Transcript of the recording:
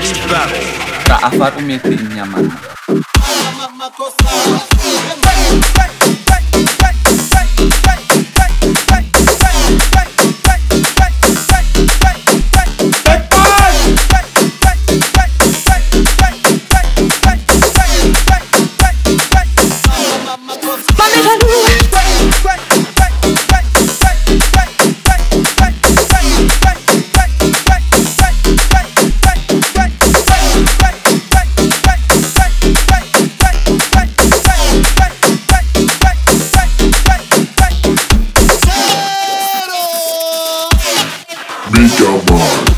next battle. me chamar.